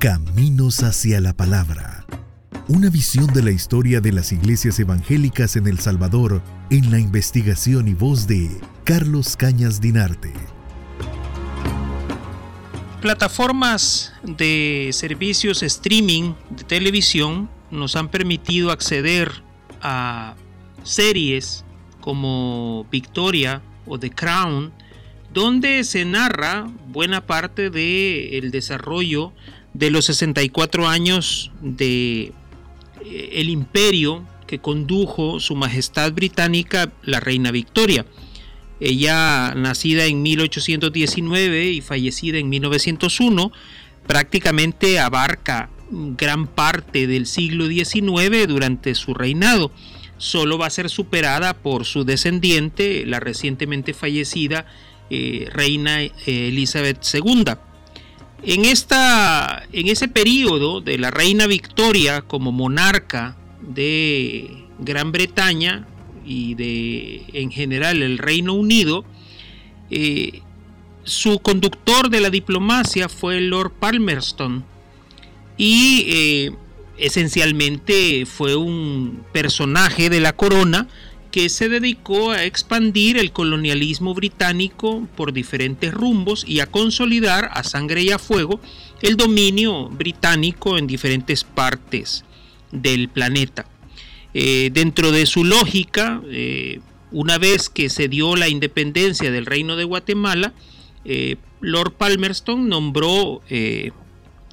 Caminos hacia la Palabra. Una visión de la historia de las iglesias evangélicas en El Salvador en la investigación y voz de Carlos Cañas Dinarte. Plataformas de servicios streaming de televisión nos han permitido acceder a series como Victoria o The Crown, donde se narra buena parte del desarrollo de los 64 años de eh, el imperio que condujo su majestad británica la reina Victoria. Ella nacida en 1819 y fallecida en 1901, prácticamente abarca gran parte del siglo XIX durante su reinado. Solo va a ser superada por su descendiente, la recientemente fallecida eh, reina eh, Elizabeth II. En, esta, en ese periodo de la reina Victoria como monarca de Gran Bretaña y de en general el Reino Unido, eh, su conductor de la diplomacia fue Lord Palmerston y eh, esencialmente fue un personaje de la corona que se dedicó a expandir el colonialismo británico por diferentes rumbos y a consolidar a sangre y a fuego el dominio británico en diferentes partes del planeta. Eh, dentro de su lógica, eh, una vez que se dio la independencia del reino de Guatemala, eh, Lord Palmerston nombró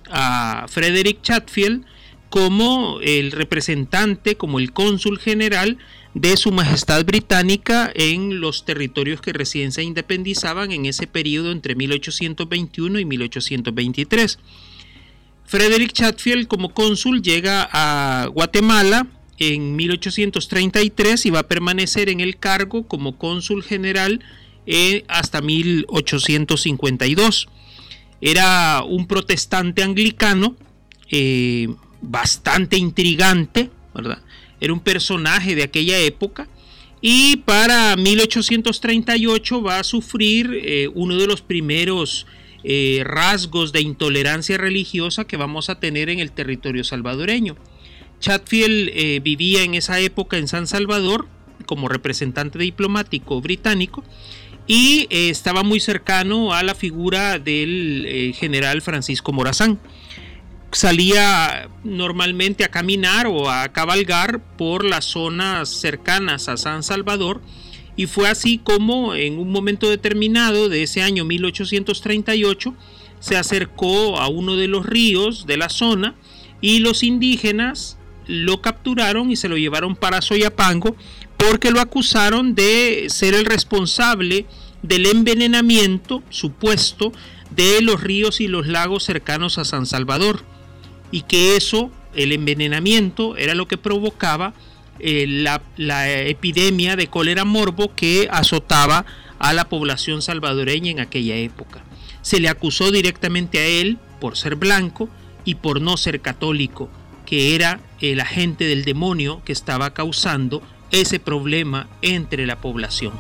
a Frederick Chatfield como el representante, como el cónsul general de Su Majestad Británica en los territorios que recién se independizaban en ese periodo entre 1821 y 1823. Frederick Chatfield como cónsul llega a Guatemala en 1833 y va a permanecer en el cargo como cónsul general eh, hasta 1852. Era un protestante anglicano eh, bastante intrigante, ¿verdad? era un personaje de aquella época y para 1838 va a sufrir eh, uno de los primeros eh, rasgos de intolerancia religiosa que vamos a tener en el territorio salvadoreño. Chatfield eh, vivía en esa época en San Salvador como representante diplomático británico y estaba muy cercano a la figura del general Francisco Morazán salía normalmente a caminar o a cabalgar por las zonas cercanas a San Salvador y fue así como en un momento determinado de ese año 1838 se acercó a uno de los ríos de la zona y los indígenas lo capturaron y se lo llevaron para Soyapango porque lo acusaron de ser el responsable del envenenamiento supuesto de los ríos y los lagos cercanos a San Salvador y que eso, el envenenamiento, era lo que provocaba eh, la, la epidemia de cólera morbo que azotaba a la población salvadoreña en aquella época. Se le acusó directamente a él por ser blanco y por no ser católico, que era el agente del demonio que estaba causando ese problema entre la población.